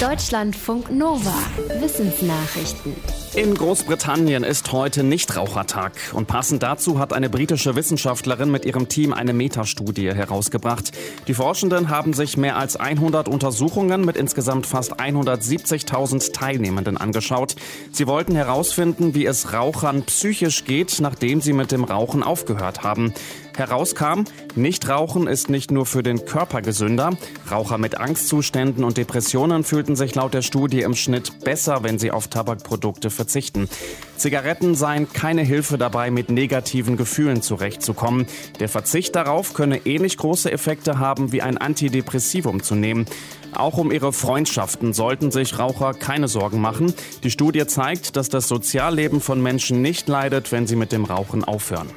Deutschlandfunk Nova. Wissensnachrichten. In Großbritannien ist heute Nichtrauchertag und passend dazu hat eine britische Wissenschaftlerin mit ihrem Team eine Metastudie herausgebracht. Die Forschenden haben sich mehr als 100 Untersuchungen mit insgesamt fast 170.000 Teilnehmenden angeschaut. Sie wollten herausfinden, wie es Rauchern psychisch geht, nachdem sie mit dem Rauchen aufgehört haben. Herauskam, Nichtrauchen ist nicht nur für den Körper gesünder. Raucher mit Angstzuständen und Depressionen fühlten sich laut der Studie im Schnitt besser, wenn sie auf Tabakprodukte verzichten. Zigaretten seien keine Hilfe dabei, mit negativen Gefühlen zurechtzukommen. Der Verzicht darauf könne ähnlich große Effekte haben, wie ein Antidepressivum zu nehmen. Auch um ihre Freundschaften sollten sich Raucher keine Sorgen machen. Die Studie zeigt, dass das Sozialleben von Menschen nicht leidet, wenn sie mit dem Rauchen aufhören.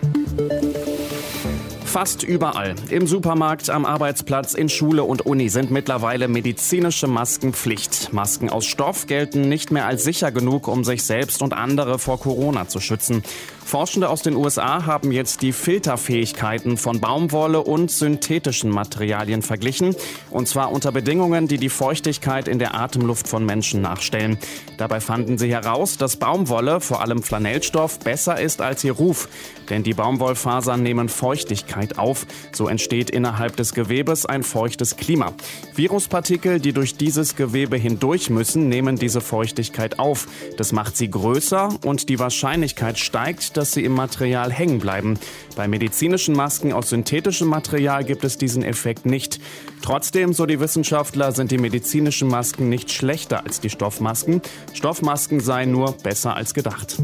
Fast überall, im Supermarkt, am Arbeitsplatz, in Schule und Uni sind mittlerweile medizinische Masken Pflicht. Masken aus Stoff gelten nicht mehr als sicher genug, um sich selbst und andere vor Corona zu schützen. Forschende aus den USA haben jetzt die Filterfähigkeiten von Baumwolle und synthetischen Materialien verglichen, und zwar unter Bedingungen, die die Feuchtigkeit in der Atemluft von Menschen nachstellen. Dabei fanden sie heraus, dass Baumwolle, vor allem Flanellstoff, besser ist als ihr Ruf, denn die Baumwollfasern nehmen Feuchtigkeit auf. So entsteht innerhalb des Gewebes ein feuchtes Klima. Viruspartikel, die durch dieses Gewebe hindurch müssen, nehmen diese Feuchtigkeit auf. Das macht sie größer und die Wahrscheinlichkeit steigt, dass sie im Material hängen bleiben. Bei medizinischen Masken aus synthetischem Material gibt es diesen Effekt nicht. Trotzdem, so die Wissenschaftler, sind die medizinischen Masken nicht schlechter als die Stoffmasken. Stoffmasken seien nur besser als gedacht.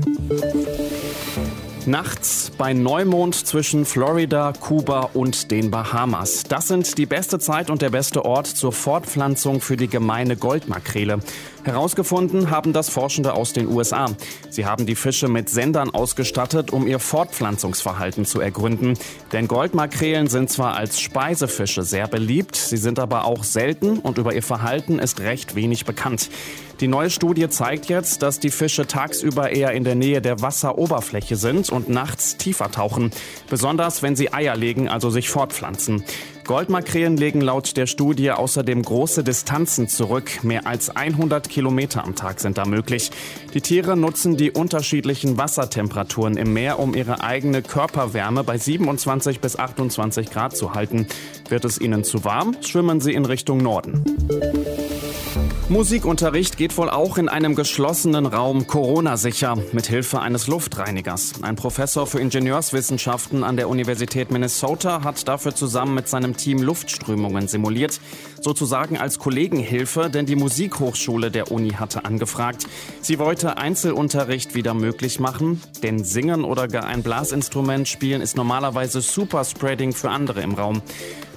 Nachts bei Neumond zwischen Florida, Kuba und den Bahamas. Das sind die beste Zeit und der beste Ort zur Fortpflanzung für die gemeine Goldmakrele. Herausgefunden haben das Forschende aus den USA. Sie haben die Fische mit Sendern ausgestattet, um ihr Fortpflanzungsverhalten zu ergründen. Denn Goldmakrelen sind zwar als Speisefische sehr beliebt, sie sind aber auch selten und über ihr Verhalten ist recht wenig bekannt. Die neue Studie zeigt jetzt, dass die Fische tagsüber eher in der Nähe der Wasseroberfläche sind und nachts tiefer tauchen. Besonders wenn sie Eier legen, also sich fortpflanzen. Goldmakrelen legen laut der Studie außerdem große Distanzen zurück. Mehr als 100 Kilometer am Tag sind da möglich. Die Tiere nutzen die unterschiedlichen Wassertemperaturen im Meer, um ihre eigene Körperwärme bei 27 bis 28 Grad zu halten. Wird es ihnen zu warm, schwimmen sie in Richtung Norden. Musikunterricht geht wohl auch in einem geschlossenen Raum Corona-sicher mit Hilfe eines Luftreinigers. Ein Professor für Ingenieurswissenschaften an der Universität Minnesota hat dafür zusammen mit seinem Team Luftströmungen simuliert, sozusagen als Kollegenhilfe, denn die Musikhochschule der Uni hatte angefragt. Sie wollte Einzelunterricht wieder möglich machen, denn Singen oder gar ein Blasinstrument spielen ist normalerweise Superspreading für andere im Raum.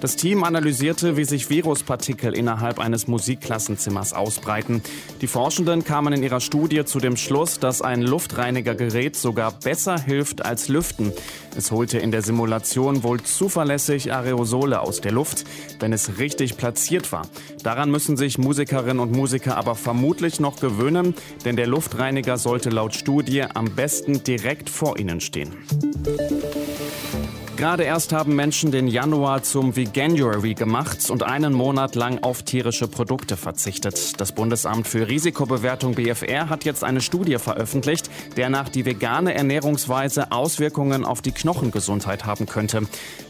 Das Team analysierte, wie sich Viruspartikel innerhalb eines Musikklassenzimmers ausbreiten. Die Forschenden kamen in ihrer Studie zu dem Schluss, dass ein Luftreinigergerät sogar besser hilft als Lüften. Es holte in der Simulation wohl zuverlässig Aerosole aus der Luft, wenn es richtig platziert war. Daran müssen sich Musikerinnen und Musiker aber vermutlich noch gewöhnen, denn der Luftreiniger sollte laut Studie am besten direkt vor ihnen stehen. Gerade erst haben Menschen den Januar zum Veganuary gemacht und einen Monat lang auf tierische Produkte verzichtet. Das Bundesamt für Risikobewertung BFR hat jetzt eine Studie veröffentlicht, der nach die vegane Ernährungsweise Auswirkungen auf die Knochengesundheit haben könnte.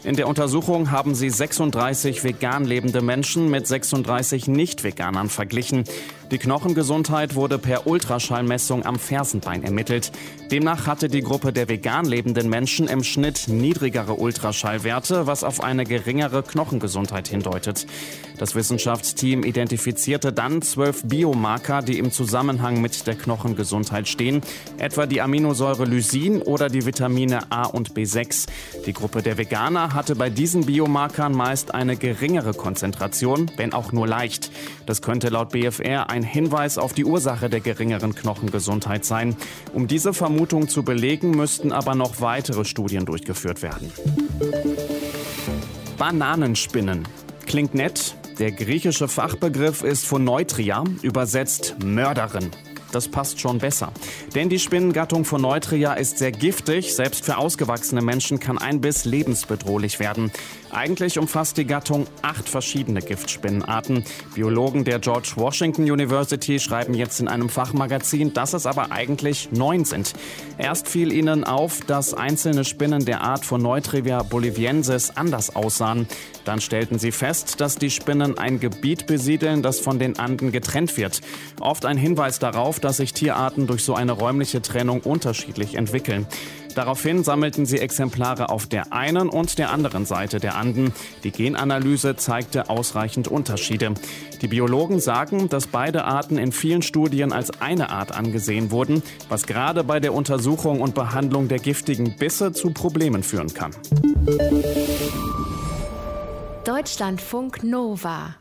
In der Untersuchung haben sie 36 vegan lebende Menschen mit 36 Nicht-Veganern verglichen. Die Knochengesundheit wurde per Ultraschallmessung am Fersenbein ermittelt. Demnach hatte die Gruppe der vegan lebenden Menschen im Schnitt niedrigere Ultraschallwerte, was auf eine geringere Knochengesundheit hindeutet. Das Wissenschaftsteam identifizierte dann zwölf Biomarker, die im Zusammenhang mit der Knochengesundheit stehen, etwa die Aminosäure Lysin oder die Vitamine A und B6. Die Gruppe der Veganer hatte bei diesen Biomarkern meist eine geringere Konzentration, wenn auch nur leicht. Das könnte laut BFR ein Hinweis auf die Ursache der geringeren Knochengesundheit sein. Um diese Vermutung zu belegen, müssten aber noch weitere Studien durchgeführt werden. Bananenspinnen. Klingt nett. Der griechische Fachbegriff ist Phoneutria, übersetzt Mörderin. Das passt schon besser. Denn die Spinnengattung von Neutria ist sehr giftig. Selbst für ausgewachsene Menschen kann ein Biss lebensbedrohlich werden. Eigentlich umfasst die Gattung acht verschiedene Giftspinnenarten. Biologen der George Washington University schreiben jetzt in einem Fachmagazin, dass es aber eigentlich neun sind. Erst fiel ihnen auf, dass einzelne Spinnen der Art von Neutrivia boliviensis anders aussahen. Dann stellten sie fest, dass die Spinnen ein Gebiet besiedeln, das von den Anden getrennt wird. Oft ein Hinweis darauf, dass sich Tierarten durch so eine räumliche Trennung unterschiedlich entwickeln. Daraufhin sammelten sie Exemplare auf der einen und der anderen Seite der Anden. Die Genanalyse zeigte ausreichend Unterschiede. Die Biologen sagen, dass beide Arten in vielen Studien als eine Art angesehen wurden, was gerade bei der Untersuchung und Behandlung der giftigen Bisse zu Problemen führen kann. Deutschlandfunk Nova